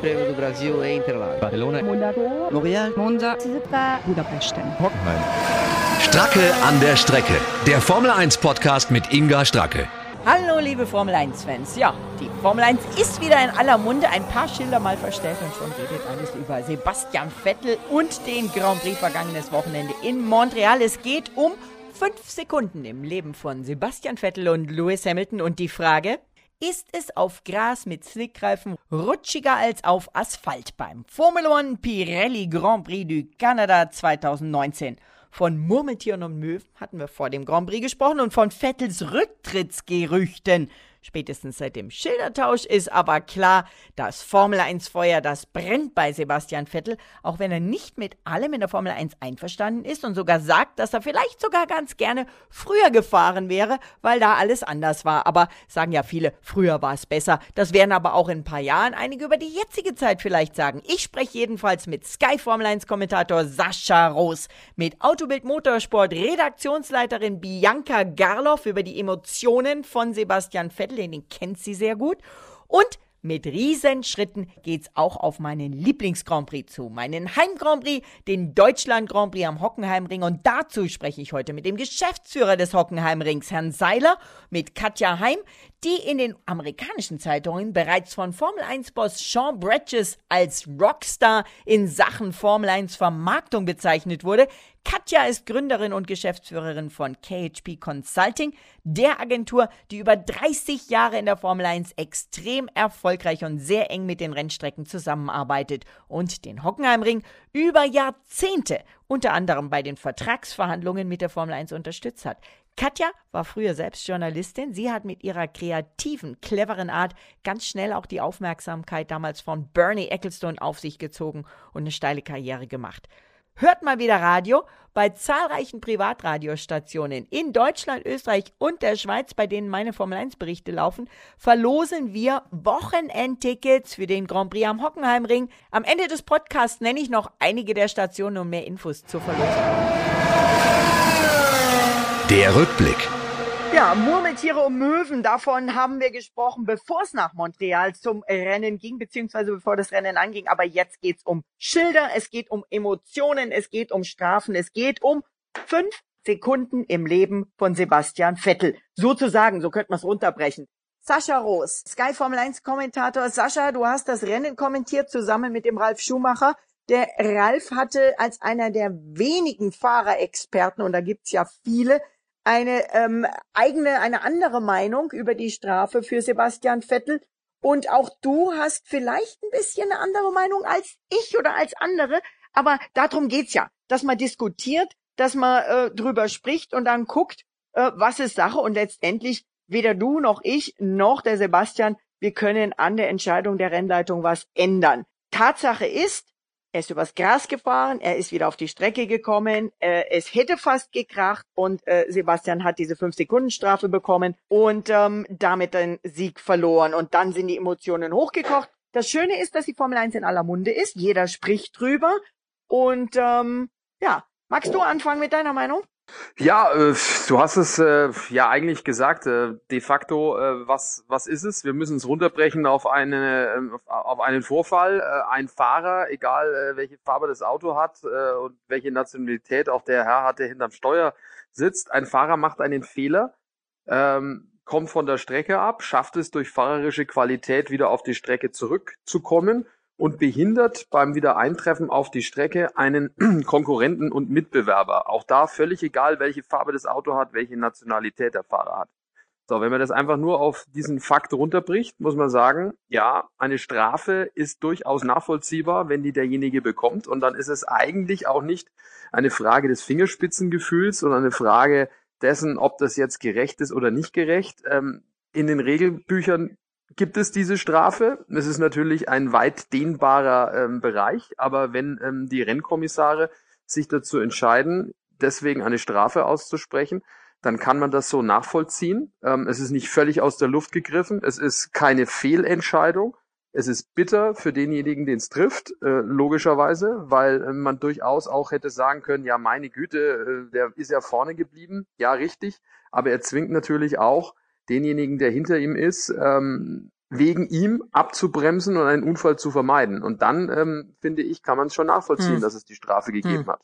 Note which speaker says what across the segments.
Speaker 1: Prêmio do Brasil em Interlagos.
Speaker 2: Barcelona.
Speaker 3: Monaco.
Speaker 4: L'Oréal.
Speaker 3: Monza. Budapest.
Speaker 2: Hockenheim.
Speaker 5: Stracke an der Strecke. Der Formel 1 Podcast mit Inga Stracke.
Speaker 6: Hallo liebe Formel 1-Fans. Ja, die Formel 1 ist wieder in aller Munde. Ein paar Schilder mal verstellt und schon redet alles über Sebastian Vettel und den Grand Prix vergangenes Wochenende in Montreal. Es geht um fünf Sekunden im Leben von Sebastian Vettel und Lewis Hamilton und die Frage, ist es auf Gras mit Slickreifen rutschiger als auf Asphalt beim Formel 1 Pirelli Grand Prix du Canada 2019? Von Murmeltieren und Möwen hatten wir vor dem Grand Prix gesprochen und von Vettels Rücktrittsgerüchten. Spätestens seit dem Schildertausch ist aber klar, das Formel 1 Feuer, das brennt bei Sebastian Vettel, auch wenn er nicht mit allem in der Formel 1 einverstanden ist und sogar sagt, dass er vielleicht sogar ganz gerne früher gefahren wäre, weil da alles anders war. Aber sagen ja viele, früher war es besser. Das werden aber auch in ein paar Jahren einige über die jetzige Zeit vielleicht sagen. Ich spreche jedenfalls mit Sky Formel 1 Kommentator Sascha Roos, mit Autobild Motorsport Redaktionsleiterin Bianca Garloff über die Emotionen von Sebastian Vettel Vettel, den kennt sie sehr gut. Und mit Riesenschritten geht's auch auf meinen Lieblings-Grand Prix zu, meinen Heim-Grand Prix, den Deutschland-Grand Prix am Hockenheimring. Und dazu spreche ich heute mit dem Geschäftsführer des Hockenheimrings, Herrn Seiler, mit Katja Heim, die in den amerikanischen Zeitungen bereits von Formel 1-Boss Sean Bridges als Rockstar in Sachen Formel 1 Vermarktung bezeichnet wurde. Katja ist Gründerin und Geschäftsführerin von KHP Consulting, der Agentur, die über 30 Jahre in der Formel 1 extrem erfolgreich und sehr eng mit den Rennstrecken zusammenarbeitet und den Hockenheimring über Jahrzehnte unter anderem bei den Vertragsverhandlungen mit der Formel 1 unterstützt hat. Katja war früher selbst Journalistin. Sie hat mit ihrer kreativen, cleveren Art ganz schnell auch die Aufmerksamkeit damals von Bernie Ecclestone auf sich gezogen und eine steile Karriere gemacht. Hört mal wieder Radio bei zahlreichen Privatradiostationen in Deutschland, Österreich und der Schweiz, bei denen meine Formel 1 Berichte laufen, verlosen wir Wochenendtickets für den Grand Prix am Hockenheimring. Am Ende des Podcasts nenne ich noch einige der Stationen und mehr Infos zur Verlosung.
Speaker 5: Der Rückblick.
Speaker 6: Ja, Murmeltiere und Möwen, davon haben wir gesprochen, bevor es nach Montreal zum Rennen ging, beziehungsweise bevor das Rennen anging. Aber jetzt geht's um Schilder, es geht um Emotionen, es geht um Strafen, es geht um fünf Sekunden im Leben von Sebastian Vettel. Sozusagen, so könnte man es runterbrechen. Sascha Roos, Sky Formel 1 Kommentator. Sascha, du hast das Rennen kommentiert zusammen mit dem Ralf Schumacher. Der Ralf hatte als einer der wenigen Fahrerexperten, und da gibt's ja viele, eine ähm, eigene, eine andere Meinung über die Strafe für Sebastian Vettel. Und auch du hast vielleicht ein bisschen eine andere Meinung als ich oder als andere. Aber darum geht's ja, dass man diskutiert, dass man äh, drüber spricht und dann guckt, äh, was ist Sache. Und letztendlich weder du noch ich noch der Sebastian, wir können an der Entscheidung der Rennleitung was ändern. Tatsache ist, er ist übers Gras gefahren, er ist wieder auf die Strecke gekommen, äh, es hätte fast gekracht und äh, Sebastian hat diese 5-Sekunden-Strafe bekommen und ähm, damit den Sieg verloren. Und dann sind die Emotionen hochgekocht. Das Schöne ist, dass die Formel 1 in aller Munde ist. Jeder spricht drüber. Und ähm, ja, magst du anfangen mit deiner Meinung?
Speaker 7: Ja, äh, du hast es äh, ja eigentlich gesagt. Äh, de facto, äh, was was ist es? Wir müssen es runterbrechen auf eine ähm, auf einen Vorfall. Äh, ein Fahrer, egal äh, welche Farbe das Auto hat und welche Nationalität auch der Herr hat, der hinterm Steuer sitzt. Ein Fahrer macht einen Fehler, ähm, kommt von der Strecke ab, schafft es durch fahrerische Qualität wieder auf die Strecke zurückzukommen und behindert beim Wiedereintreffen auf die Strecke einen Konkurrenten und Mitbewerber. Auch da völlig egal, welche Farbe das Auto hat, welche Nationalität der Fahrer hat. So, wenn man das einfach nur auf diesen Fakt runterbricht, muss man sagen, ja, eine Strafe ist durchaus nachvollziehbar, wenn die derjenige bekommt. Und dann ist es eigentlich auch nicht eine Frage des Fingerspitzengefühls, sondern eine Frage dessen, ob das jetzt gerecht ist oder nicht gerecht. Ähm, in den Regelbüchern gibt es diese Strafe. Es ist natürlich ein weit dehnbarer ähm, Bereich, aber wenn ähm, die Rennkommissare sich dazu entscheiden, deswegen eine Strafe auszusprechen, dann kann man das so nachvollziehen. Ähm, es ist nicht völlig aus der Luft gegriffen. Es ist keine Fehlentscheidung. Es ist bitter für denjenigen, den es trifft, äh, logischerweise, weil äh, man durchaus auch hätte sagen können, ja, meine Güte, äh, der ist ja vorne geblieben. Ja, richtig. Aber er zwingt natürlich auch denjenigen, der hinter ihm ist, ähm, wegen ihm abzubremsen und einen Unfall zu vermeiden. Und dann, ähm, finde ich, kann man es schon nachvollziehen, hm. dass es die Strafe gegeben hm. hat.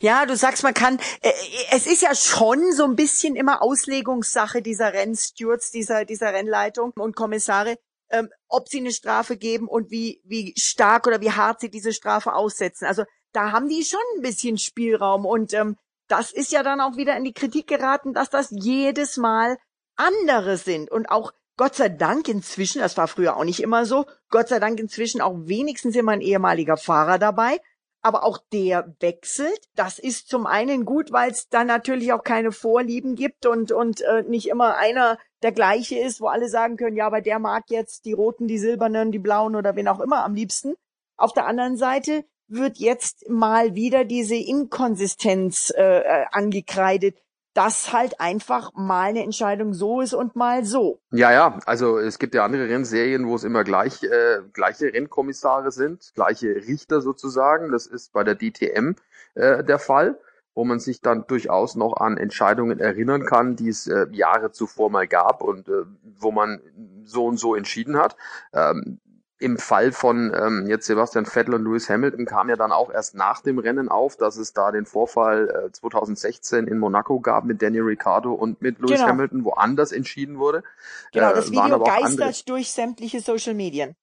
Speaker 6: Ja, du sagst, man kann, äh, es ist ja schon so ein bisschen immer Auslegungssache dieser Rennstewards, dieser, dieser Rennleitung und Kommissare, ähm, ob sie eine Strafe geben und wie, wie stark oder wie hart sie diese Strafe aussetzen. Also da haben die schon ein bisschen Spielraum und ähm, das ist ja dann auch wieder in die Kritik geraten, dass das jedes Mal andere sind und auch Gott sei Dank inzwischen, das war früher auch nicht immer so, Gott sei Dank inzwischen auch wenigstens immer ein ehemaliger Fahrer dabei, aber auch der wechselt. Das ist zum einen gut, weil es dann natürlich auch keine Vorlieben gibt und, und äh, nicht immer einer der gleiche ist, wo alle sagen können, ja, aber der mag jetzt die roten, die silbernen, die blauen oder wen auch immer am liebsten. Auf der anderen Seite wird jetzt mal wieder diese Inkonsistenz äh, äh angekreidet dass halt einfach mal eine Entscheidung so ist und mal so.
Speaker 7: Ja, ja, also es gibt ja andere Rennserien, wo es immer gleich äh, gleiche Rennkommissare sind, gleiche Richter sozusagen. Das ist bei der DTM äh, der Fall, wo man sich dann durchaus noch an Entscheidungen erinnern kann, die es äh, Jahre zuvor mal gab und äh, wo man so und so entschieden hat. Ähm, im Fall von ähm, jetzt Sebastian Vettel und Lewis Hamilton kam ja dann auch erst nach dem Rennen auf, dass es da den Vorfall äh, 2016 in Monaco gab mit Daniel Ricciardo und mit Lewis genau. Hamilton, wo anders entschieden wurde.
Speaker 6: Genau, das äh, Video geistert durch sämtliche Social Medien.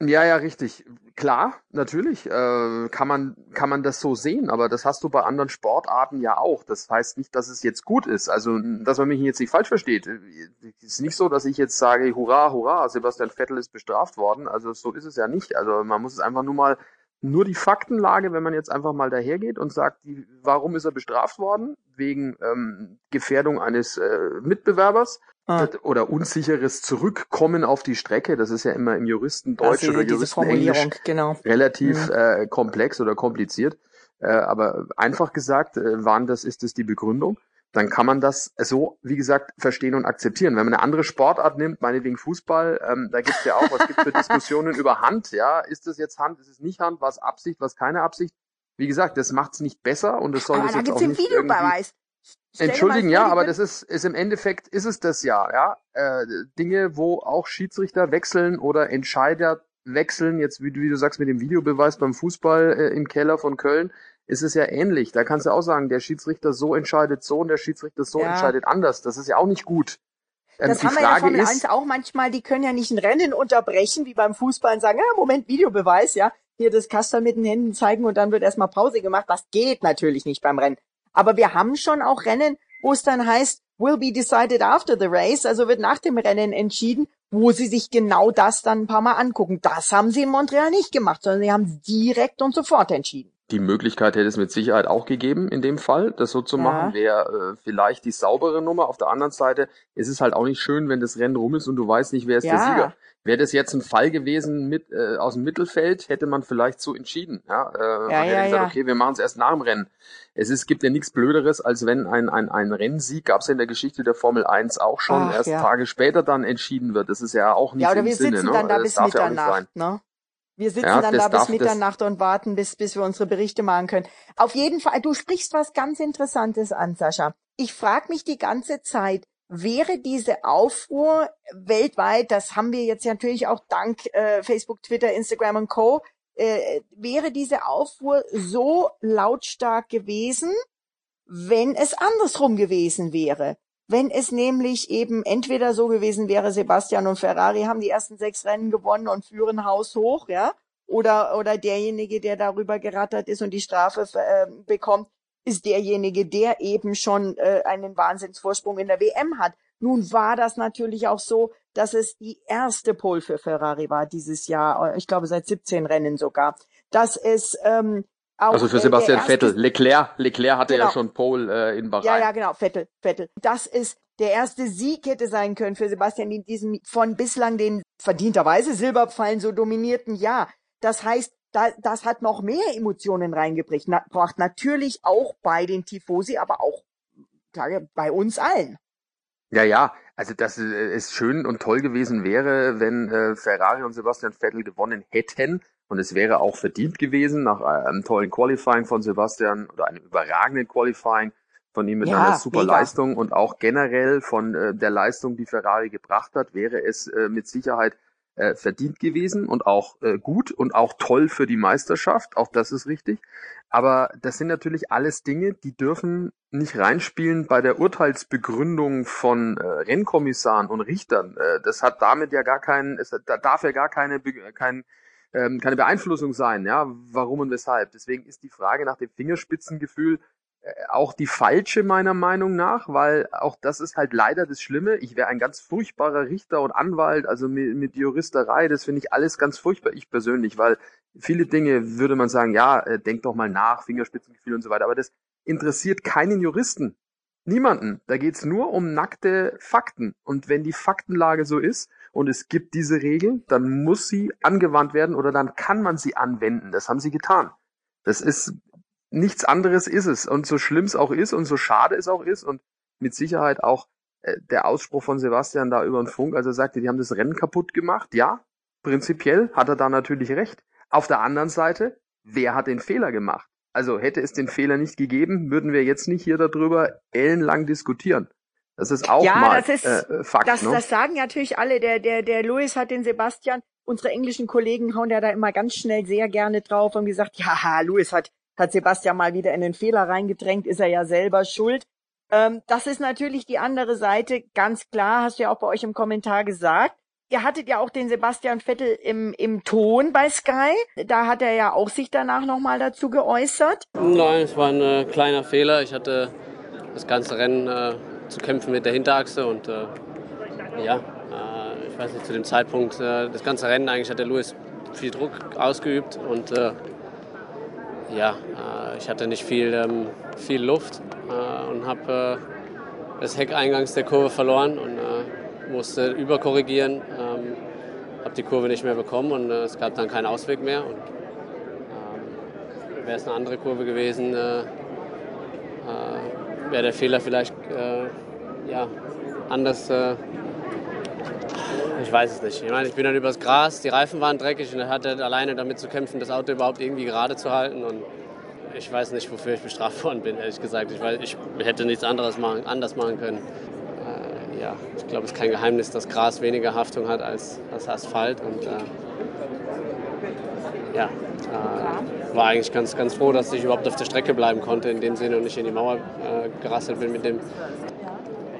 Speaker 7: Ja, ja, richtig. Klar, natürlich äh, kann man kann man das so sehen, aber das hast du bei anderen Sportarten ja auch. Das heißt nicht, dass es jetzt gut ist. Also, dass man mich jetzt nicht falsch versteht. Es ist nicht so, dass ich jetzt sage, hurra, hurra, Sebastian Vettel ist bestraft worden. Also so ist es ja nicht. Also man muss es einfach nur mal nur die Faktenlage, wenn man jetzt einfach mal dahergeht und sagt, die, warum ist er bestraft worden? Wegen ähm, Gefährdung eines äh, Mitbewerbers ah. oder unsicheres Zurückkommen auf die Strecke. Das ist ja immer im Juristendeutsch oder Juristenenglisch
Speaker 6: genau.
Speaker 7: relativ mhm. äh, komplex oder kompliziert. Äh, aber einfach gesagt, äh, waren das, ist das die Begründung? Dann kann man das so, wie gesagt, verstehen und akzeptieren. Wenn man eine andere Sportart nimmt, meinetwegen Fußball, ähm, da gibt es ja auch, was gibt für Diskussionen über Hand, ja, ist das jetzt Hand, ist es nicht Hand, was Absicht, was keine Absicht? Wie gesagt, das macht es nicht besser und es soll
Speaker 6: aber
Speaker 7: das
Speaker 6: da
Speaker 7: jetzt
Speaker 6: gibt's auch nicht
Speaker 7: Videobeweis. Entschuldigen, ja, aber das ist, ist im Endeffekt ist es das ja, ja. Äh, Dinge, wo auch Schiedsrichter wechseln oder Entscheider wechseln, jetzt wie, wie du sagst mit dem Videobeweis beim Fußball äh, im Keller von Köln, ist es ja ähnlich. Da kannst du auch sagen, der Schiedsrichter so entscheidet so und der Schiedsrichter so ja. entscheidet anders. Das ist ja auch nicht gut.
Speaker 6: Ähm, das haben wir ja Formel 1 auch manchmal, die können ja nicht ein Rennen unterbrechen, wie beim Fußball und sagen, ja, Moment, Videobeweis, ja, hier das Kastel mit den Händen zeigen und dann wird erstmal Pause gemacht. Das geht natürlich nicht beim Rennen. Aber wir haben schon auch Rennen, wo es dann heißt, will be decided after the race, also wird nach dem Rennen entschieden, wo sie sich genau das dann ein paar Mal angucken. Das haben sie in Montreal nicht gemacht, sondern sie haben direkt und sofort entschieden.
Speaker 7: Die Möglichkeit hätte es mit Sicherheit auch gegeben, in dem Fall, das so zu ja. machen, wäre äh, vielleicht die saubere Nummer. Auf der anderen Seite ist es halt auch nicht schön, wenn das Rennen rum ist und du weißt nicht, wer ist ja. der Sieger. Wäre das jetzt ein Fall gewesen mit äh, aus dem Mittelfeld, hätte man vielleicht so entschieden. Ja, äh, ja, man hätte ja, gesagt, okay, wir machen es erst nach dem Rennen. Es ist, gibt ja nichts Blöderes, als wenn ein, ein, ein Rennsieg, gab es ja in der Geschichte der Formel 1 auch schon, Ach, erst Tage später dann entschieden wird. Das ist ja auch nicht
Speaker 6: ja, oder im wir Sinne. Sitzen ne? dann da bis Mitternacht, ne? Wir sitzen ja, dann da bis Mitternacht und warten, bis, bis wir unsere Berichte machen können. Auf jeden Fall, du sprichst was ganz Interessantes an, Sascha. Ich frage mich die ganze Zeit, wäre diese Aufruhr weltweit, das haben wir jetzt natürlich auch dank äh, Facebook, Twitter, Instagram und Co., äh, wäre diese Aufruhr so lautstark gewesen, wenn es andersrum gewesen wäre. Wenn es nämlich eben entweder so gewesen wäre, Sebastian und Ferrari haben die ersten sechs Rennen gewonnen und führen Haus hoch, ja, oder, oder derjenige, der darüber gerattert ist und die Strafe äh, bekommt, ist derjenige, der eben schon äh, einen Wahnsinnsvorsprung in der WM hat. Nun war das natürlich auch so, dass es die erste Pole für Ferrari war dieses Jahr, äh, ich glaube seit 17 Rennen sogar. Dass es ähm, auch,
Speaker 7: also für Sebastian Vettel, Leclerc, Leclerc hatte genau. ja schon Pole äh, in Bahrain.
Speaker 6: Ja, ja, genau, Vettel, Vettel. Das ist der erste Sieg hätte sein können für Sebastian in diesem von bislang den verdienterweise Silberpfeilen so dominierten Jahr. Das heißt, da, das hat noch mehr Emotionen reingebracht. Na, natürlich auch bei den Tifosi, aber auch bei uns allen.
Speaker 7: Ja, ja, also dass äh, es schön und toll gewesen wäre, wenn äh, Ferrari und Sebastian Vettel gewonnen hätten. Und es wäre auch verdient gewesen nach äh, einem tollen Qualifying von Sebastian oder einem überragenden Qualifying von ihm mit ja, einer super mega. Leistung und auch generell von äh, der Leistung, die Ferrari gebracht hat, wäre es äh, mit Sicherheit äh, verdient gewesen und auch äh, gut und auch toll für die Meisterschaft, auch das ist richtig. Aber das sind natürlich alles Dinge, die dürfen nicht reinspielen bei der Urteilsbegründung von äh, Rennkommissaren und Richtern. Äh, das hat damit ja gar keinen, es, da darf ja gar keine, kein, ähm, keine Beeinflussung sein, ja, warum und weshalb. Deswegen ist die Frage nach dem Fingerspitzengefühl auch die falsche meiner Meinung nach, weil auch das ist halt leider das Schlimme. Ich wäre ein ganz furchtbarer Richter und Anwalt, also mit, mit Juristerei, das finde ich alles ganz furchtbar, ich persönlich, weil viele Dinge würde man sagen, ja, äh, denk doch mal nach, Fingerspitzengefühl und so weiter, aber das interessiert keinen Juristen. Niemanden. Da geht's nur um nackte Fakten. Und wenn die Faktenlage so ist und es gibt diese Regel, dann muss sie angewandt werden oder dann kann man sie anwenden. Das haben sie getan. Das ist nichts anderes ist es. Und so schlimm es auch ist und so schade es auch ist und mit Sicherheit auch äh, der Ausspruch von Sebastian da über den Funk, als er sagte, die haben das Rennen kaputt gemacht. Ja, prinzipiell hat er da natürlich recht. Auf der anderen Seite, wer hat den Fehler gemacht? Also hätte es den Fehler nicht gegeben, würden wir jetzt nicht hier darüber ellenlang diskutieren. Das ist auch
Speaker 6: ja,
Speaker 7: mal
Speaker 6: das ist,
Speaker 7: äh, Fakt.
Speaker 6: Das,
Speaker 7: ne?
Speaker 6: das sagen natürlich alle. Der, der, der Louis hat den Sebastian, unsere englischen Kollegen hauen ja da immer ganz schnell sehr gerne drauf und gesagt, ja, Louis hat hat Sebastian mal wieder in den Fehler reingedrängt, ist er ja selber schuld. Ähm, das ist natürlich die andere Seite, ganz klar, hast du ja auch bei euch im Kommentar gesagt. Ihr hattet ja auch den Sebastian Vettel im, im Ton bei Sky. Da hat er ja auch sich danach nochmal dazu geäußert.
Speaker 2: Nein, es war ein äh, kleiner Fehler. Ich hatte das ganze Rennen äh, zu kämpfen mit der Hinterachse und äh, ja, äh, ich weiß nicht, zu dem Zeitpunkt, äh, das ganze Rennen eigentlich hat der Louis viel Druck ausgeübt und äh, ja, äh, ich hatte nicht viel, ähm, viel Luft äh, und habe äh, das Heck eingangs der Kurve verloren und musste überkorrigieren. Ähm, habe die Kurve nicht mehr bekommen und es gab dann keinen Ausweg mehr. Und ähm, wäre es eine andere Kurve gewesen, wäre der Fehler vielleicht ja, anders ich weiß es nicht. Ich meine, ich bin dann übers Gras, die Reifen waren dreckig und er hatte alleine damit zu kämpfen, das Auto überhaupt irgendwie gerade zu halten. Und ich weiß nicht, wofür ich bestraft worden bin, ehrlich gesagt. Ich, weiß, ich hätte nichts anderes machen, anders machen können. Äh, ja, ich glaube, es ist kein Geheimnis, dass Gras weniger Haftung hat als, als Asphalt. Und äh, ja, äh, war eigentlich ganz, ganz froh, dass ich überhaupt auf der Strecke bleiben konnte, in dem Sinne und nicht in die Mauer äh, gerasselt bin mit dem.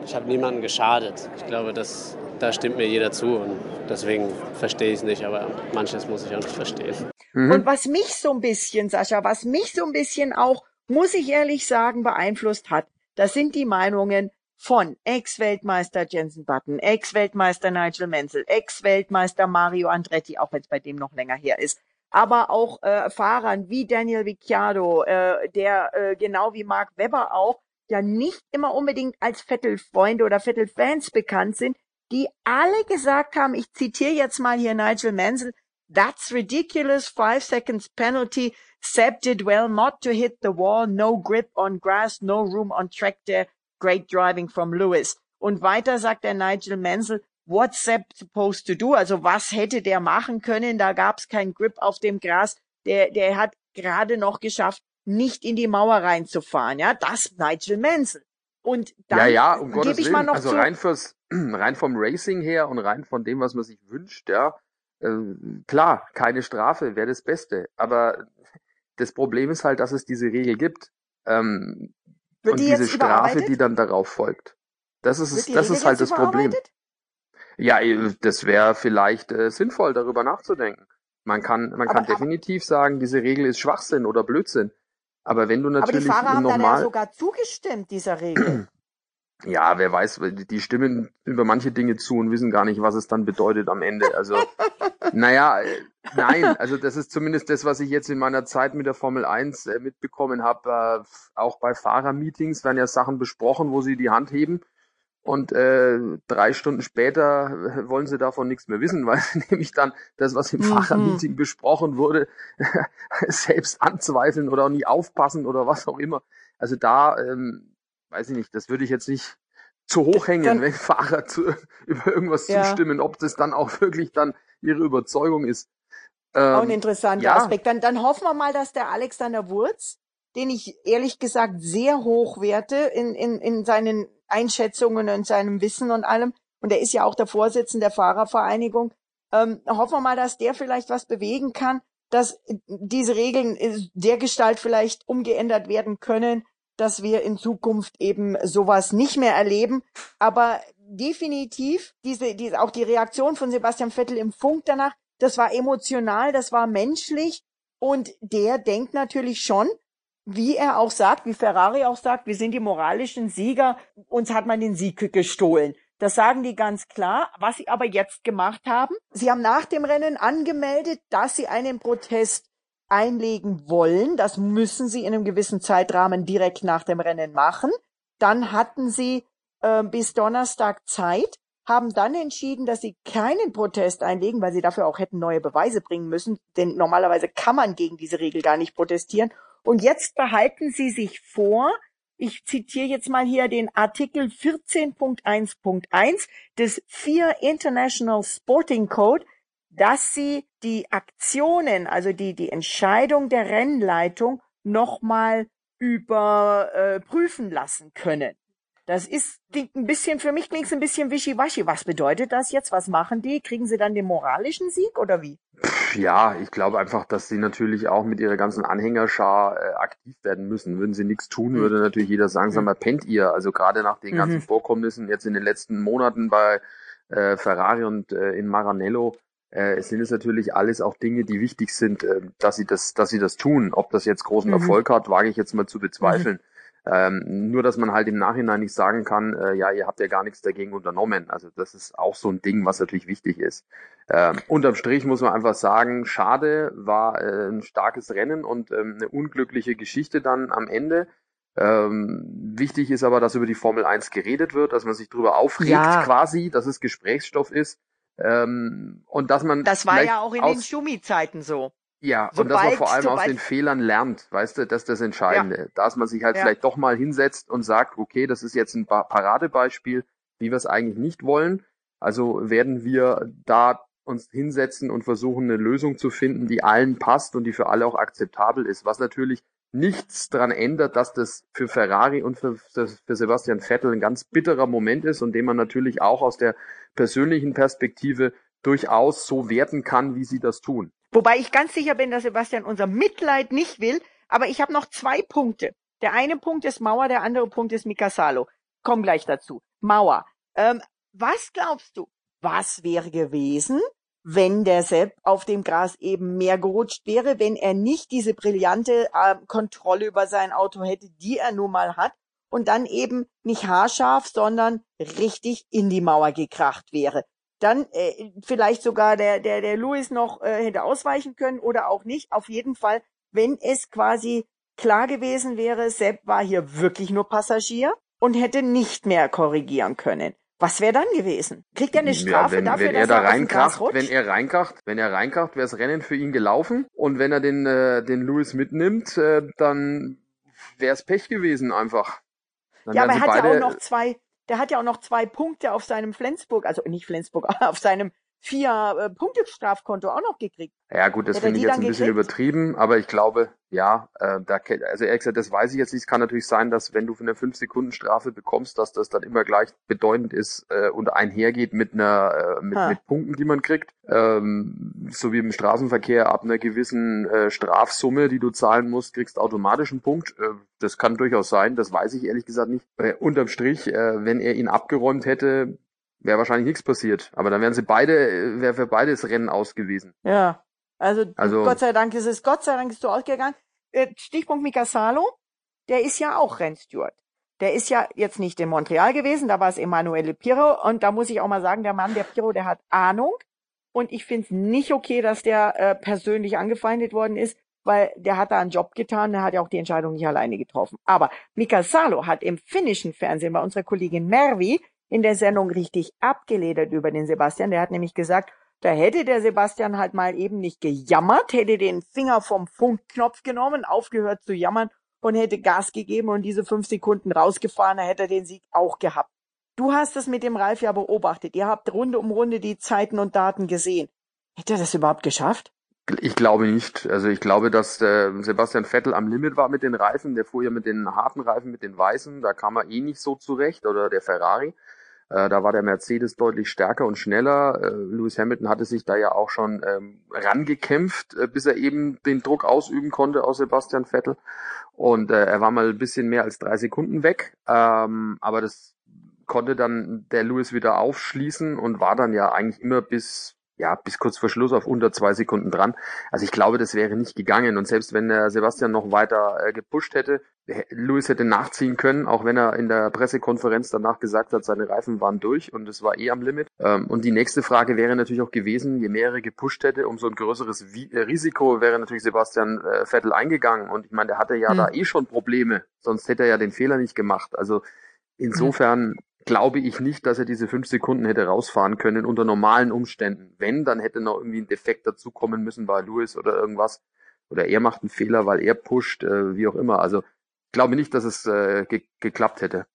Speaker 2: Ich habe niemanden geschadet. Ich glaube, das da stimmt mir jeder zu und deswegen verstehe ich es nicht, aber manches muss ich auch nicht verstehen.
Speaker 6: Mhm. Und was mich so ein bisschen, Sascha, was mich so ein bisschen auch, muss ich ehrlich sagen, beeinflusst hat, das sind die Meinungen von Ex-Weltmeister Jensen Button, Ex-Weltmeister Nigel Menzel, Ex-Weltmeister Mario Andretti, auch wenn es bei dem noch länger her ist, aber auch äh, Fahrern wie Daniel Ricciardo, äh, der äh, genau wie Mark Webber auch ja nicht immer unbedingt als Vettel-Freunde oder Vettel-Fans bekannt sind, die alle gesagt haben, ich zitiere jetzt mal hier Nigel Mansell, That's ridiculous, five seconds penalty. Seb did well not to hit the wall, no grip on grass, no room on track there, great driving from Lewis. Und weiter sagt der Nigel Mansell, what's Seb supposed to do? Also was hätte der machen können? Da gab's keinen Grip auf dem Gras. Der, der hat gerade noch geschafft, nicht in die Mauer reinzufahren. Ja, das Nigel Mansell. Und dann
Speaker 7: ja, ja, um Gottes
Speaker 6: ich mal noch
Speaker 7: also
Speaker 6: zu,
Speaker 7: rein fürs, rein vom Racing her und rein von dem, was man sich wünscht, ja, äh, klar, keine Strafe wäre das Beste. Aber das Problem ist halt, dass es diese Regel gibt. Ähm, und
Speaker 6: die
Speaker 7: diese Strafe, die dann darauf folgt. Das ist, es, das
Speaker 6: Regel
Speaker 7: ist halt das Problem. Ja, äh, das wäre vielleicht äh, sinnvoll, darüber nachzudenken. Man kann, man kann
Speaker 6: Aber- aber-
Speaker 7: definitiv sagen, diese Regel ist Schwachsinn oder Blödsinn. Aber wenn du
Speaker 6: Aber die
Speaker 7: natürlich
Speaker 6: Fahrer haben da ja
Speaker 7: nochmal,
Speaker 6: sogar zugestimmt, dieser Regel.
Speaker 7: Ja, wer weiß, die stimmen über manche Dinge zu und wissen gar nicht, was es dann bedeutet am Ende. Also, naja, äh, nein, also das ist zumindest das, was ich jetzt in meiner Zeit mit der Formel 1 äh, mitbekommen habe. Äh, auch bei Fahrermeetings werden ja Sachen besprochen, wo sie die Hand heben. Und äh, drei Stunden später äh, wollen sie davon nichts mehr wissen, weil sie nämlich dann das, was im
Speaker 6: Mhm.
Speaker 7: Fahrermeeting besprochen wurde, selbst anzweifeln oder auch nie aufpassen oder was auch immer. Also da, ähm, weiß ich nicht, das würde ich jetzt nicht zu hoch hängen,
Speaker 6: Dann-
Speaker 7: wenn Fahrer zu, über irgendwas
Speaker 6: Ja.
Speaker 7: zustimmen, ob das dann auch wirklich dann ihre Überzeugung ist.
Speaker 6: Auch ein
Speaker 7: Ähm,
Speaker 6: interessanter
Speaker 7: ja.
Speaker 6: Aspekt. Dann, dann hoffen wir mal, dass der Alexander Wurz, den ich ehrlich gesagt sehr hoch werte in, in, in seinen Einschätzungen und seinem Wissen und allem, und er ist ja auch der Vorsitzende der Fahrervereinigung, Ähm, hoffen wir mal, dass der vielleicht was bewegen kann, dass diese Regeln der Gestalt vielleicht umgeändert werden können, dass wir in Zukunft eben sowas nicht mehr erleben. Aber definitiv diese, diese, auch die Reaktion von Sebastian Vettel im Funk danach, das war emotional, das war menschlich und der denkt natürlich schon, wie er auch sagt, wie Ferrari auch sagt, wir sind die moralischen Sieger, uns hat man den Sieg gestohlen. Das sagen die ganz klar. Was sie aber jetzt gemacht haben, sie haben nach dem Rennen angemeldet, dass sie einen Protest einlegen wollen. Das müssen sie in einem gewissen Zeitrahmen direkt nach dem Rennen machen. Dann hatten sie äh, bis Donnerstag Zeit, haben dann entschieden, dass sie keinen Protest einlegen, weil sie dafür auch hätten neue Beweise bringen müssen, denn normalerweise kann man gegen diese Regel gar nicht protestieren. Und jetzt behalten sie sich vor, ich zitiere jetzt mal hier den Artikel 14.1.1 des FIA International Sporting Code, dass sie die Aktionen, also die, die Entscheidung der Rennleitung nochmal überprüfen äh, lassen können. Das ist ein bisschen, für mich klingt es ein bisschen wischiwaschi. Was bedeutet das jetzt? Was machen die? Kriegen sie dann den moralischen Sieg oder wie?
Speaker 7: Ja, ich glaube einfach, dass sie natürlich auch mit ihrer ganzen Anhängerschar äh, aktiv werden müssen. Würden sie nichts tun, mhm. würde natürlich jeder sagen, sag mal, pennt ihr. Also gerade nach den ganzen mhm. Vorkommnissen jetzt in den letzten Monaten bei äh, Ferrari und äh, in Maranello, äh, sind es natürlich alles auch Dinge, die wichtig sind, äh, dass sie das, dass sie das tun. Ob das jetzt großen mhm. Erfolg hat, wage ich jetzt mal zu bezweifeln. Mhm. Ähm, nur, dass man halt im Nachhinein nicht sagen kann, äh, ja, ihr habt ja gar nichts dagegen unternommen. Also das ist auch so ein Ding, was natürlich wichtig ist. Ähm, unterm Strich muss man einfach sagen, schade, war äh, ein starkes Rennen und ähm, eine unglückliche Geschichte dann am Ende. Ähm, wichtig ist aber, dass über die Formel 1 geredet wird, dass man sich darüber aufregt ja. quasi, dass es Gesprächsstoff ist. Ähm, und dass man.
Speaker 6: Das war ja auch in den Schumi-Zeiten so.
Speaker 7: Ja, sobald, und dass man vor allem aus den Fehlern lernt, weißt du, das ist das Entscheidende. Ja. Dass man sich halt ja. vielleicht doch mal hinsetzt und sagt, okay, das ist jetzt ein Paradebeispiel, wie wir es eigentlich nicht wollen. Also werden wir da uns hinsetzen und versuchen, eine Lösung zu finden, die allen passt und die für alle auch akzeptabel ist. Was natürlich nichts daran ändert, dass das für Ferrari und für, für Sebastian Vettel ein ganz bitterer Moment ist und den man natürlich auch aus der persönlichen Perspektive durchaus so werten kann, wie sie das tun.
Speaker 6: Wobei ich ganz sicher bin, dass Sebastian unser Mitleid nicht will. Aber ich habe noch zwei Punkte. Der eine Punkt ist Mauer, der andere Punkt ist Mikasalo. Komm gleich dazu. Mauer. Ähm, was glaubst du, was wäre gewesen, wenn der Sepp auf dem Gras eben mehr gerutscht wäre, wenn er nicht diese brillante äh, Kontrolle über sein Auto hätte, die er nun mal hat, und dann eben nicht haarscharf, sondern richtig in die Mauer gekracht wäre dann äh, vielleicht sogar der, der, der Louis noch äh, hätte ausweichen können oder auch nicht. Auf jeden Fall, wenn es quasi klar gewesen wäre, Sepp war hier wirklich nur Passagier und hätte nicht mehr korrigieren können. Was wäre dann gewesen? Kriegt er eine Strafe
Speaker 7: ja, wenn,
Speaker 6: dafür,
Speaker 7: wenn er da reinkracht, wenn er reinkracht, wenn er reinkracht, wäre das Rennen für ihn gelaufen und wenn er den äh, den Louis mitnimmt, äh, dann wäre es Pech gewesen einfach.
Speaker 6: Dann ja, aber er hat ja auch noch zwei der hat ja auch noch zwei Punkte auf seinem Flensburg, also nicht Flensburg, auf seinem vier äh, Punkte Strafkonto auch noch gekriegt.
Speaker 7: Ja gut, das finde ich jetzt ein bisschen gekriegt? übertrieben, aber ich glaube, ja, äh, da, also ehrlich gesagt, das weiß ich jetzt nicht. Es kann natürlich sein, dass wenn du eine 5-Sekunden-Strafe bekommst, dass das dann immer gleich bedeutend ist äh, und einhergeht mit einer äh, mit, mit Punkten, die man kriegt. Ähm, so wie im Straßenverkehr ab einer gewissen äh, Strafsumme, die du zahlen musst, kriegst automatisch einen Punkt. Äh, das kann durchaus sein, das weiß ich ehrlich gesagt nicht. Äh, unterm Strich, äh, wenn er ihn abgeräumt hätte, wäre wahrscheinlich nichts passiert. Aber dann wären sie beide, wäre für beide das Rennen ausgewiesen.
Speaker 6: Ja. Also, also, Gott sei Dank ist es, Gott sei Dank ist so ausgegangen. Äh, Stichpunkt Mika Salo, der ist ja auch Rennsteward. Der ist ja jetzt nicht in Montreal gewesen, da war es Emanuele Piro und da muss ich auch mal sagen, der Mann, der Piro, der hat Ahnung und ich finde es nicht okay, dass der äh, persönlich angefeindet worden ist, weil der hat da einen Job getan, der hat ja auch die Entscheidung nicht alleine getroffen. Aber Mika Salo hat im finnischen Fernsehen bei unserer Kollegin Mervi in der Sendung richtig abgeledert über den Sebastian. Der hat nämlich gesagt, da hätte der Sebastian halt mal eben nicht gejammert, hätte den Finger vom Funkknopf genommen, aufgehört zu jammern und hätte Gas gegeben und diese fünf Sekunden rausgefahren, da hätte er den Sieg auch gehabt. Du hast es mit dem Ralf ja beobachtet. Ihr habt Runde um Runde die Zeiten und Daten gesehen. Hätte er das überhaupt geschafft?
Speaker 7: Ich glaube nicht. Also ich glaube, dass äh, Sebastian Vettel am Limit war mit den Reifen. Der fuhr ja mit den harten Reifen, mit den weißen. Da kam er eh nicht so zurecht. Oder der Ferrari. Äh, da war der Mercedes deutlich stärker und schneller. Äh, Lewis Hamilton hatte sich da ja auch schon ähm, rangekämpft, äh, bis er eben den Druck ausüben konnte aus Sebastian Vettel. Und äh, er war mal ein bisschen mehr als drei Sekunden weg. Ähm, aber das konnte dann der Lewis wieder aufschließen und war dann ja eigentlich immer bis ja, bis kurz vor Schluss auf unter zwei Sekunden dran. Also ich glaube, das wäre nicht gegangen. Und selbst wenn der Sebastian noch weiter äh, gepusht hätte, Lewis hätte nachziehen können, auch wenn er in der Pressekonferenz danach gesagt hat, seine Reifen waren durch und es war eh am Limit. Ähm, und die nächste Frage wäre natürlich auch gewesen, je mehr er gepusht hätte, umso ein größeres äh, Risiko wäre natürlich Sebastian äh, Vettel eingegangen. Und ich meine, der hatte ja hm. da eh schon Probleme, sonst hätte er ja den Fehler nicht gemacht. Also insofern glaube ich nicht, dass er diese fünf Sekunden hätte rausfahren können unter normalen Umständen. Wenn, dann hätte noch irgendwie ein Defekt dazukommen müssen bei Lewis oder irgendwas. Oder er macht einen Fehler, weil er pusht, äh, wie auch immer. Also glaube nicht, dass es äh, ge geklappt hätte.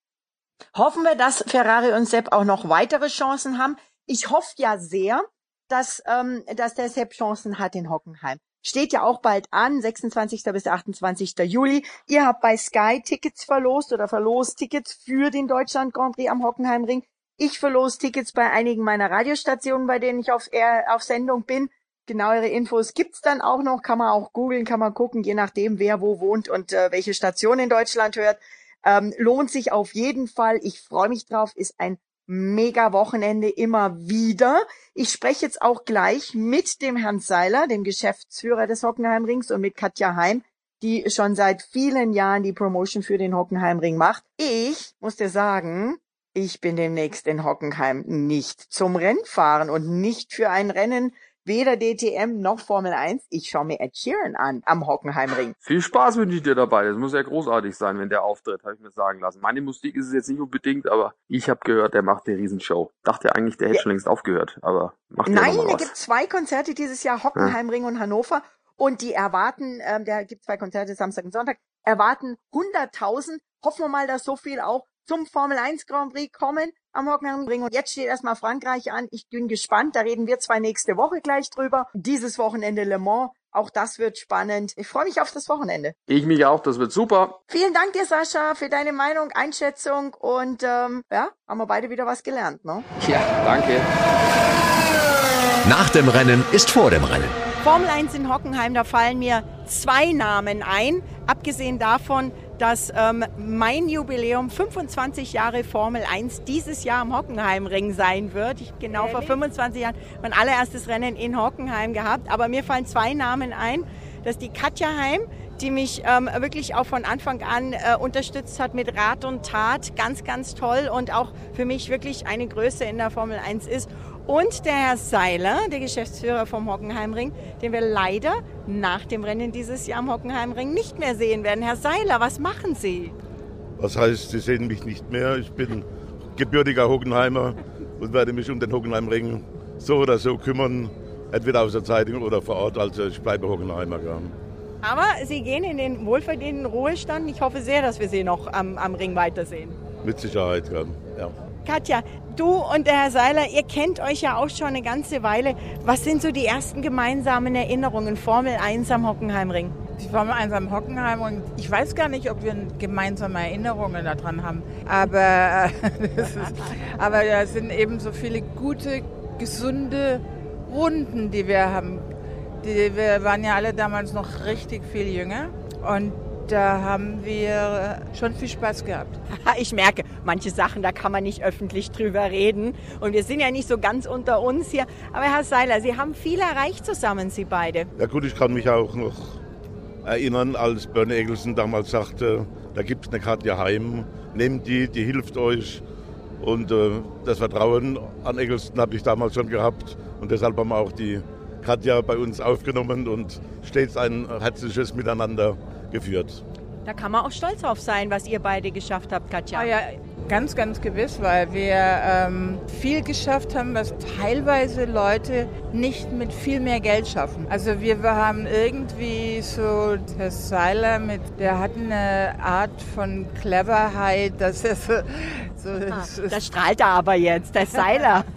Speaker 6: Hoffen wir, dass Ferrari und Sepp auch noch weitere Chancen haben. Ich hoffe ja sehr, dass, ähm, dass der Sepp Chancen hat in Hockenheim. Steht ja auch bald an, 26. bis 28. Juli. Ihr habt bei Sky Tickets verlost oder verlost Tickets für den Deutschland Grand Prix am Hockenheimring. Ich verlos Tickets bei einigen meiner Radiostationen, bei denen ich auf, auf Sendung bin. Genauere Infos gibt's dann auch noch, kann man auch googeln, kann man gucken, je nachdem, wer wo wohnt und äh, welche Station in Deutschland hört. Ähm, lohnt sich auf jeden Fall. Ich freue mich drauf. Ist ein mega Wochenende immer wieder. Ich spreche jetzt auch gleich mit dem Herrn Seiler, dem Geschäftsführer des Hockenheimrings und mit Katja Heim, die schon seit vielen Jahren die Promotion für den Hockenheimring macht. Ich muss dir sagen, ich bin demnächst in Hockenheim nicht zum Rennfahren und nicht für ein Rennen weder DTM noch Formel 1. Ich schaue mir Ed Sheeran an am Hockenheimring.
Speaker 7: Viel Spaß wünsche ich dir dabei. Das muss ja großartig sein, wenn der auftritt, habe ich mir sagen lassen. Meine Musik ist es jetzt nicht unbedingt, aber ich habe gehört, der macht eine Riesenshow. Dachte eigentlich, der hätte ja. schon längst aufgehört, aber macht
Speaker 6: Nein, er gibt zwei Konzerte dieses Jahr, Hockenheimring ja. und Hannover. Und die erwarten, ähm, der gibt zwei Konzerte Samstag und Sonntag, erwarten 100.000. Hoffen wir mal, dass so viel auch zum Formel 1 Grand Prix kommen am Hockenheimring. Und jetzt steht erstmal Frankreich an. Ich bin gespannt. Da reden wir zwei nächste Woche gleich drüber. Dieses Wochenende Le Mans. Auch das wird spannend. Ich freue mich auf das Wochenende.
Speaker 7: Ich mich auch, das wird super.
Speaker 6: Vielen Dank dir, Sascha, für deine Meinung, Einschätzung und ähm, ja, haben wir beide wieder was gelernt, ne?
Speaker 7: Ja, danke.
Speaker 5: Nach dem Rennen ist vor dem Rennen.
Speaker 6: Formel 1 in Hockenheim, da fallen mir zwei Namen ein. Abgesehen davon, dass ähm, mein Jubiläum 25 Jahre Formel 1 dieses Jahr am Hockenheimring sein wird. Ich genau vor 25 Jahren mein allererstes Rennen in Hockenheim gehabt. Aber mir fallen zwei Namen ein. Das ist die Katja Heim, die mich ähm, wirklich auch von Anfang an äh, unterstützt hat mit Rat und Tat. Ganz, ganz toll und auch für mich wirklich eine Größe in der Formel 1 ist. Und der Herr Seiler, der Geschäftsführer vom Hockenheimring, den wir leider nach dem Rennen dieses Jahr am Hockenheimring nicht mehr sehen werden. Herr Seiler, was machen Sie?
Speaker 4: Was heißt, Sie sehen mich nicht mehr? Ich bin gebürtiger Hockenheimer und werde mich um den Hockenheimring so oder so kümmern, entweder aus der Zeitung oder vor Ort. Also ich bleibe Hockenheimer. Ja.
Speaker 6: Aber Sie gehen in den wohlverdienten Ruhestand. Ich hoffe sehr, dass wir Sie noch am, am Ring weitersehen.
Speaker 4: Mit Sicherheit, ja.
Speaker 6: Katja, du und der Herr Seiler, ihr kennt euch ja auch schon eine ganze Weile. Was sind so die ersten gemeinsamen Erinnerungen? Formel 1 am Hockenheimring?
Speaker 8: Die Formel 1 am Hockenheimring. Ich weiß gar nicht, ob wir gemeinsame Erinnerungen daran haben. Aber, ist, aber da sind eben so viele gute, gesunde Runden, die wir haben. Die, wir waren ja alle damals noch richtig viel jünger. Und da haben wir schon viel Spaß gehabt.
Speaker 6: Ich merke, manche Sachen, da kann man nicht öffentlich drüber reden. Und wir sind ja nicht so ganz unter uns hier. Aber Herr Seiler, Sie haben viel erreicht zusammen, Sie beide.
Speaker 4: Ja gut, ich kann mich auch noch erinnern, als Bernie Eggleson damals sagte, da gibt es eine Katja Heim, nehmt die, die hilft euch. Und äh, das Vertrauen an Eggleson habe ich damals schon gehabt. Und deshalb haben wir auch die Katja bei uns aufgenommen und stets ein herzliches Miteinander geführt.
Speaker 6: Da kann man auch stolz drauf sein, was ihr beide geschafft habt, Katja.
Speaker 8: Oh ja, ganz, ganz gewiss, weil wir ähm, viel geschafft haben, was teilweise Leute nicht mit viel mehr Geld schaffen. Also wir, wir haben irgendwie so, der Seiler mit, der hat eine Art von Cleverheit, dass er so... so
Speaker 6: ah, das strahlt er aber jetzt, der Seiler.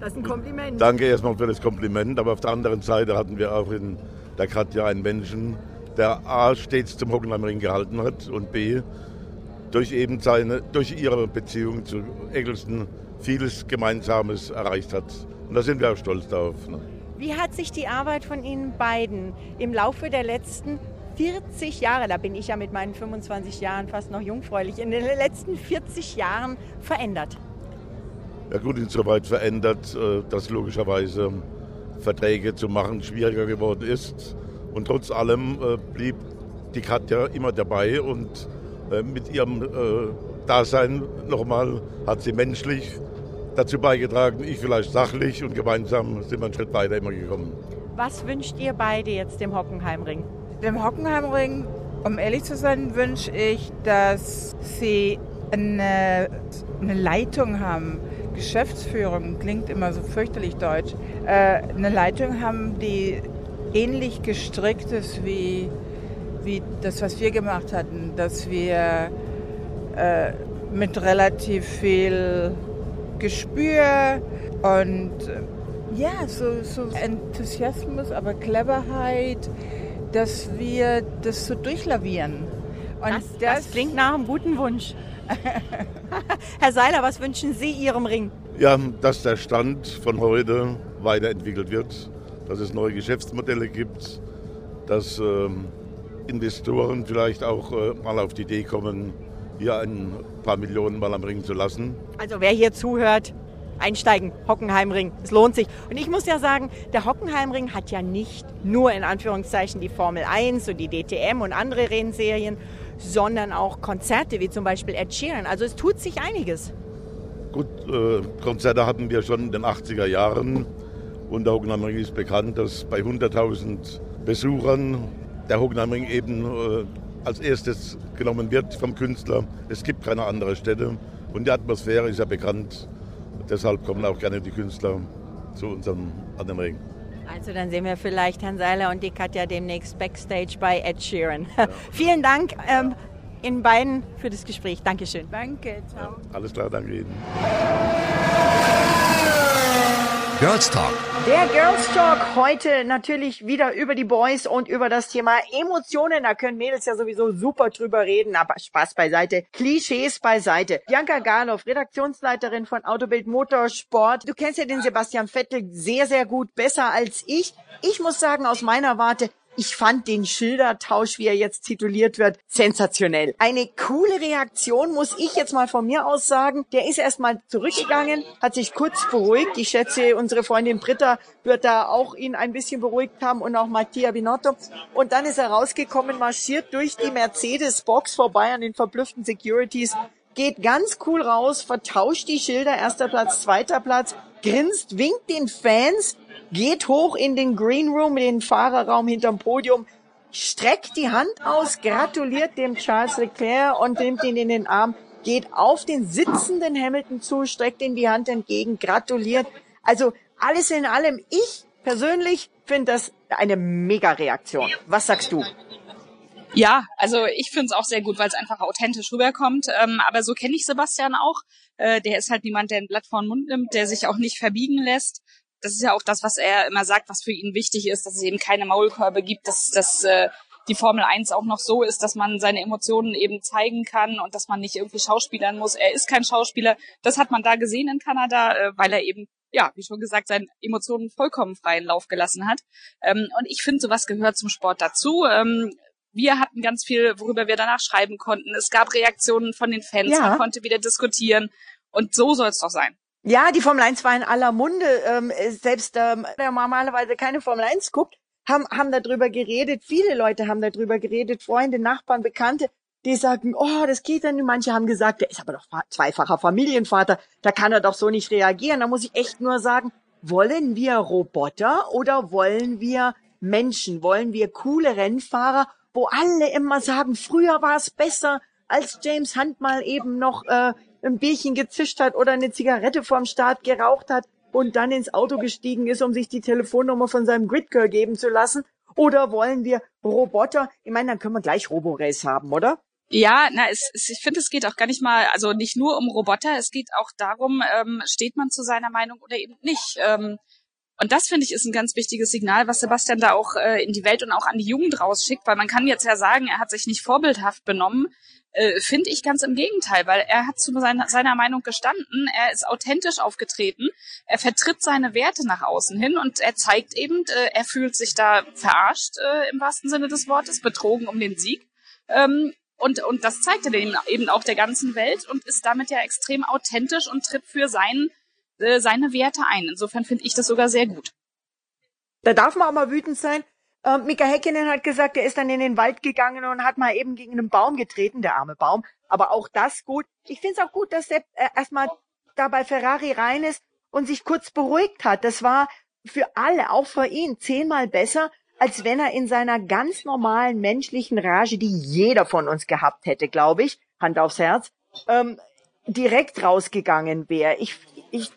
Speaker 6: Das ist ein Kompliment.
Speaker 4: Danke erstmal für das Kompliment, aber auf der anderen Seite hatten wir auch in der Katja einen Menschen, der A stets zum Hockenheimring gehalten hat und B durch eben seine, durch ihre Beziehung zu Eggleston vieles Gemeinsames erreicht hat. Und da sind wir auch stolz darauf. Ne?
Speaker 6: Wie hat sich die Arbeit von Ihnen beiden im Laufe der letzten 40 Jahre, da bin ich ja mit meinen 25 Jahren fast noch jungfräulich, in den letzten 40 Jahren verändert?
Speaker 4: Ja gut, insoweit verändert, äh, dass logischerweise Verträge zu machen schwieriger geworden ist. Und trotz allem äh, blieb die Katja immer dabei und äh, mit ihrem Dasein nochmal hat sie menschlich dazu beigetragen, ich vielleicht sachlich und gemeinsam sind wir einen Schritt weiter immer gekommen.
Speaker 6: Was wünscht ihr beide jetzt dem Hockenheimring?
Speaker 8: Dem Hockenheimring, um ehrlich zu sein, wünsche ich, dass sie eine, eine Leitung haben. Geschäftsführung klingt immer so fürchterlich deutsch. Äh, eine Leitung haben, die ähnlich gestrickt ist wie, wie das, was wir gemacht hatten. Dass wir äh, mit relativ viel Gespür und äh, ja, so, so Enthusiasmus, aber Cleverheit, dass wir das so durchlavieren.
Speaker 6: Und das, das, das klingt nach einem guten Wunsch. Herr Seiler, was wünschen Sie Ihrem Ring?
Speaker 4: Ja, dass der Stand von heute weiterentwickelt wird, dass es neue Geschäftsmodelle gibt, dass ähm, Investoren vielleicht auch äh, mal auf die Idee kommen, hier ein paar Millionen mal am Ring zu lassen.
Speaker 6: Also wer hier zuhört, einsteigen, Hockenheimring, es lohnt sich. Und ich muss ja sagen, der Hockenheimring hat ja nicht nur in Anführungszeichen die Formel 1 und die DTM und andere Rennserien, sondern auch Konzerte wie zum Beispiel Ed Sheeran. Also es tut sich einiges.
Speaker 4: Gut, äh, Konzerte hatten wir schon in den 80er Jahren und der Hockenheimring ist bekannt, dass bei 100.000 Besuchern der Hockenheimring eben äh, als erstes genommen wird vom Künstler. Es gibt keine andere Stätte und die Atmosphäre ist ja bekannt. Deshalb kommen auch gerne die Künstler zu unserem an den Ring.
Speaker 6: Also dann sehen wir vielleicht Herrn Seiler und die Katja demnächst backstage bei Ed Sheeran. Ja. Vielen Dank ähm, Ihnen beiden für das Gespräch. Dankeschön.
Speaker 8: Danke, ciao.
Speaker 4: Ja, alles klar, danke Ihnen.
Speaker 5: Girls Talk.
Speaker 6: Der Girls Talk heute natürlich wieder über die Boys und über das Thema Emotionen. Da können Mädels ja sowieso super drüber reden, aber Spaß beiseite. Klischees beiseite. Bianca Garloff, Redaktionsleiterin von Autobild Motorsport. Du kennst ja den Sebastian Vettel sehr, sehr gut, besser als ich. Ich muss sagen, aus meiner Warte, ich fand den Schildertausch, wie er jetzt tituliert wird, sensationell. Eine coole Reaktion, muss ich jetzt mal von mir aus sagen. Der ist erstmal zurückgegangen, hat sich kurz beruhigt. Ich schätze, unsere Freundin Britta wird da auch ihn ein bisschen beruhigt haben und auch Mattia Binotto. Und dann ist er rausgekommen, marschiert durch die Mercedes-Box vorbei an den verblüfften Securities, geht ganz cool raus, vertauscht die Schilder, erster Platz, zweiter Platz, grinst, winkt den Fans, geht hoch in den Green Room, in den Fahrerraum hinterm Podium, streckt die Hand aus, gratuliert dem Charles Leclerc und nimmt ihn in den Arm, geht auf den sitzenden Hamilton zu, streckt ihm die Hand entgegen, gratuliert. Also alles in allem, ich persönlich finde das eine Mega-Reaktion. Was sagst du?
Speaker 9: Ja, also ich finde es auch sehr gut, weil es einfach authentisch rüberkommt. Ähm, aber so kenne ich Sebastian auch. Äh, der ist halt niemand, der ein Blatt vor den Mund nimmt, der sich auch nicht verbiegen lässt das ist ja auch das, was er immer sagt, was für ihn wichtig ist, dass es eben keine Maulkörbe gibt, dass, dass äh, die Formel 1 auch noch so ist, dass man seine Emotionen eben zeigen kann und dass man nicht irgendwie schauspielern muss. Er ist kein Schauspieler. Das hat man da gesehen in Kanada, äh, weil er eben, ja, wie schon gesagt, seine Emotionen vollkommen freien Lauf gelassen hat. Ähm, und ich finde, sowas gehört zum Sport dazu. Ähm, wir hatten ganz viel, worüber wir danach schreiben konnten. Es gab Reaktionen von den Fans, ja. man konnte wieder diskutieren. Und so soll es doch sein.
Speaker 6: Ja, die Formel 1 war in aller Munde. Ähm, selbst ähm, der normalerweise keine Formel 1 guckt, haben, haben darüber geredet. Viele Leute haben darüber geredet. Freunde, Nachbarn, Bekannte, die sagen, oh, das geht dann. Manche haben gesagt, der ist aber doch zweifacher Familienvater. Da kann er doch so nicht reagieren. Da muss ich echt nur sagen, wollen wir Roboter oder wollen wir Menschen? Wollen wir coole Rennfahrer, wo alle immer sagen, früher war es besser, als James Hunt mal eben noch äh, ein Bierchen gezischt hat oder eine Zigarette vorm Start geraucht hat und dann ins Auto gestiegen ist, um sich die Telefonnummer von seinem Gridgirl geben zu lassen? Oder wollen wir Roboter? Ich meine, dann können wir gleich Roborace haben, oder?
Speaker 9: Ja, na, es, es, ich finde, es geht auch gar nicht mal, also nicht nur um Roboter, es geht auch darum, ähm, steht man zu seiner Meinung oder eben nicht. Ähm, Und das finde ich ist ein ganz wichtiges Signal, was Sebastian da auch äh, in die Welt und auch an die Jugend rausschickt, weil man kann jetzt ja sagen, er hat sich nicht vorbildhaft benommen. Äh, finde ich ganz im Gegenteil, weil er hat zu seiner, seiner Meinung gestanden, er ist authentisch aufgetreten, er vertritt seine Werte nach außen hin und er zeigt eben, äh, er fühlt sich da verarscht äh, im wahrsten Sinne des Wortes, betrogen um den Sieg. Ähm, und, und das zeigt er eben auch der ganzen Welt und ist damit ja extrem authentisch und tritt für seinen äh, seine Werte ein. Insofern finde ich das sogar sehr gut.
Speaker 3: Da darf man auch mal wütend sein. Äh, Mika Häkkinen hat gesagt, er ist dann in den Wald gegangen und hat mal eben gegen einen Baum getreten, der arme Baum. Aber auch das gut. Ich finde es auch gut, dass er äh, erstmal da bei Ferrari rein ist und sich kurz beruhigt hat. Das war für alle, auch für ihn, zehnmal besser, als wenn er in seiner ganz normalen menschlichen Rage, die jeder von uns gehabt hätte, glaube ich, Hand aufs Herz, ähm, direkt rausgegangen wäre. Ich, ich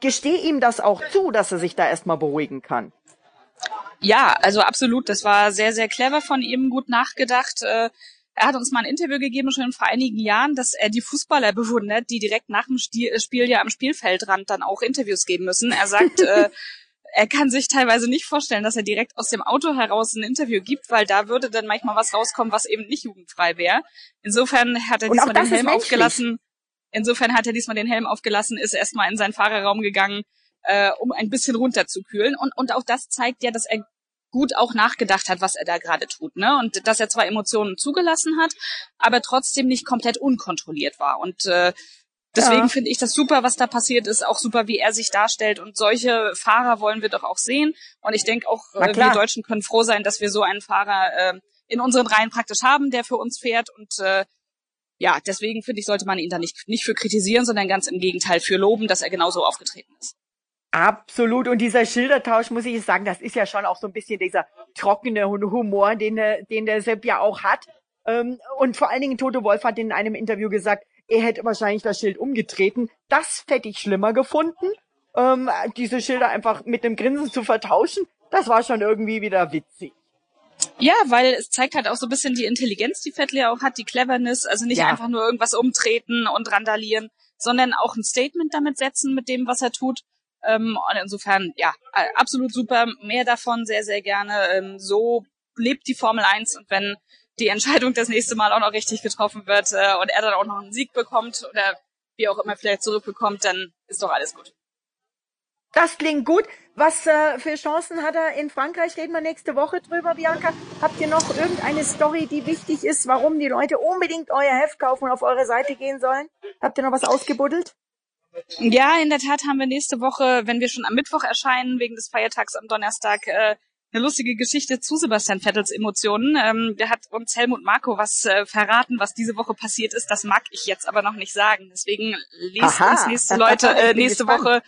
Speaker 3: gestehe ihm das auch zu, dass er sich da erstmal beruhigen kann.
Speaker 9: Ja, also absolut. Das war sehr, sehr clever von ihm, gut nachgedacht. Äh, er hat uns mal ein Interview gegeben, schon vor einigen Jahren, dass er die Fußballer bewundert, die direkt nach dem Spiel ja am Spielfeldrand dann auch Interviews geben müssen. Er sagt, äh, er kann sich teilweise nicht vorstellen, dass er direkt aus dem Auto heraus ein Interview gibt, weil da würde dann manchmal was rauskommen, was eben nicht jugendfrei wäre. Insofern hat er diesmal den Helm aufgelassen. Insofern hat er diesmal den Helm aufgelassen, ist erstmal in seinen Fahrerraum gegangen, äh, um ein bisschen runterzukühlen. Und, und auch das zeigt ja, dass er gut auch nachgedacht hat, was er da gerade tut, ne? Und dass er zwar Emotionen zugelassen hat, aber trotzdem nicht komplett unkontrolliert war. Und äh, deswegen ja. finde ich das super, was da passiert ist, auch super, wie er sich darstellt. Und solche Fahrer wollen wir doch auch sehen. Und ich denke auch, äh, wir Deutschen können froh sein, dass wir so einen Fahrer äh, in unseren Reihen praktisch haben, der für uns fährt und äh, ja, deswegen finde ich, sollte man ihn da nicht, nicht für kritisieren, sondern ganz im Gegenteil für loben, dass er genauso aufgetreten ist.
Speaker 3: Absolut. Und dieser Schildertausch, muss ich sagen, das ist ja schon auch so ein bisschen dieser trockene Humor, den, der, den der Sepp ja auch hat. Ähm, und vor allen Dingen Toto Wolf hat in einem Interview gesagt, er hätte wahrscheinlich das Schild umgetreten. Das hätte ich schlimmer gefunden. Ähm, diese Schilder einfach mit dem Grinsen zu vertauschen, das war schon irgendwie wieder witzig.
Speaker 9: Ja, weil es zeigt halt auch so ein bisschen die Intelligenz, die Vettel auch hat, die Cleverness, also nicht ja. einfach nur irgendwas umtreten und randalieren, sondern auch ein Statement damit setzen mit dem, was er tut. Ähm, und insofern, ja, absolut super, mehr davon sehr, sehr gerne. Ähm, so lebt die Formel 1 und wenn die Entscheidung das nächste Mal auch noch richtig getroffen wird äh, und er dann auch noch einen Sieg bekommt oder wie auch immer vielleicht zurückbekommt, dann ist doch alles gut.
Speaker 3: Das klingt gut. Was äh, für Chancen hat er in Frankreich? Reden wir nächste Woche drüber, Bianca. Habt ihr noch irgendeine Story, die wichtig ist, warum die Leute unbedingt euer Heft kaufen und auf eure Seite gehen sollen? Habt ihr noch was ausgebuddelt?
Speaker 9: Ja, in der Tat haben wir nächste Woche, wenn wir schon am Mittwoch erscheinen, wegen des Feiertags am Donnerstag, äh, eine lustige Geschichte zu Sebastian Vettels Emotionen. Ähm, der hat uns Helmut Marco was äh, verraten, was diese Woche passiert ist. Das mag ich jetzt aber noch nicht sagen. Deswegen lest Aha. uns nächste Leute äh, nächste Woche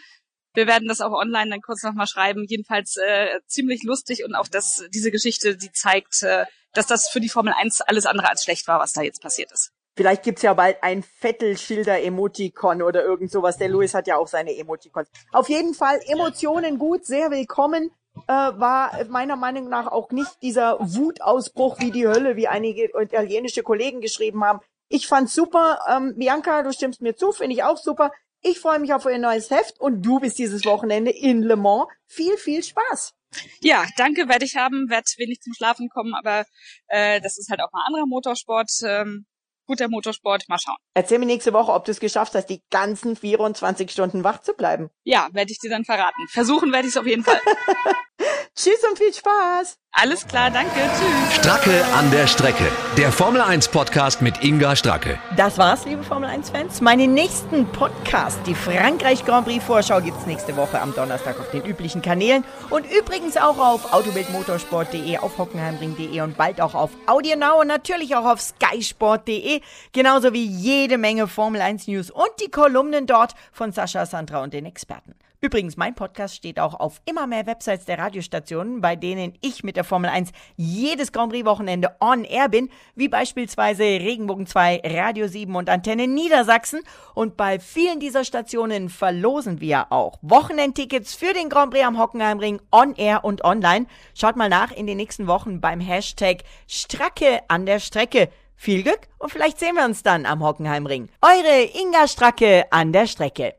Speaker 9: wir werden das auch online dann kurz nochmal schreiben. Jedenfalls äh, ziemlich lustig und auch das, diese Geschichte, die zeigt, äh, dass das für die Formel 1 alles andere als schlecht war, was da jetzt passiert ist.
Speaker 3: Vielleicht gibt's ja bald ein Vettel-Schilder-Emoticon oder irgend sowas. Der Louis hat ja auch seine Emoticons. Auf jeden Fall Emotionen gut, sehr willkommen. Äh, war meiner Meinung nach auch nicht dieser Wutausbruch wie die Hölle, wie einige italienische Kollegen geschrieben haben. Ich fand's super. Ähm, Bianca, du stimmst mir zu, finde ich auch super. Ich freue mich auf euer neues Heft und du bist dieses Wochenende in Le Mans. Viel, viel Spaß.
Speaker 9: Ja, danke, werde ich haben, werde wenig zum Schlafen kommen, aber äh, das ist halt auch mal anderer Motorsport. Ähm, guter Motorsport, mal schauen.
Speaker 3: Erzähl mir nächste Woche, ob du es geschafft hast, die ganzen 24 Stunden wach zu bleiben.
Speaker 9: Ja, werde ich dir dann verraten. Versuchen werde ich es auf jeden Fall.
Speaker 3: Tschüss und viel Spaß.
Speaker 9: Alles klar, danke. Tschüss.
Speaker 5: Stracke an der Strecke. Der Formel 1 Podcast mit Inga Stracke.
Speaker 6: Das war's, liebe Formel 1 Fans. Meinen nächsten Podcast, die Frankreich Grand Prix Vorschau, gibt's nächste Woche am Donnerstag auf den üblichen Kanälen und übrigens auch auf autobildmotorsport.de, auf hockenheimring.de und bald auch auf AudioNow und natürlich auch auf skysport.de, genauso wie jede Menge Formel 1 News und die Kolumnen dort von Sascha, Sandra und den Experten. Übrigens, mein Podcast steht auch auf immer mehr Websites der Radiostationen, bei denen ich mit der Formel 1 jedes Grand Prix Wochenende on air bin, wie beispielsweise Regenbogen 2, Radio 7 und Antenne Niedersachsen. Und bei vielen dieser Stationen verlosen wir auch Wochenendtickets für den Grand Prix am Hockenheimring on air und online. Schaut mal nach in den nächsten Wochen beim Hashtag Stracke an der Strecke. Viel Glück und vielleicht sehen wir uns dann am Hockenheimring. Eure Inga Stracke an der Strecke.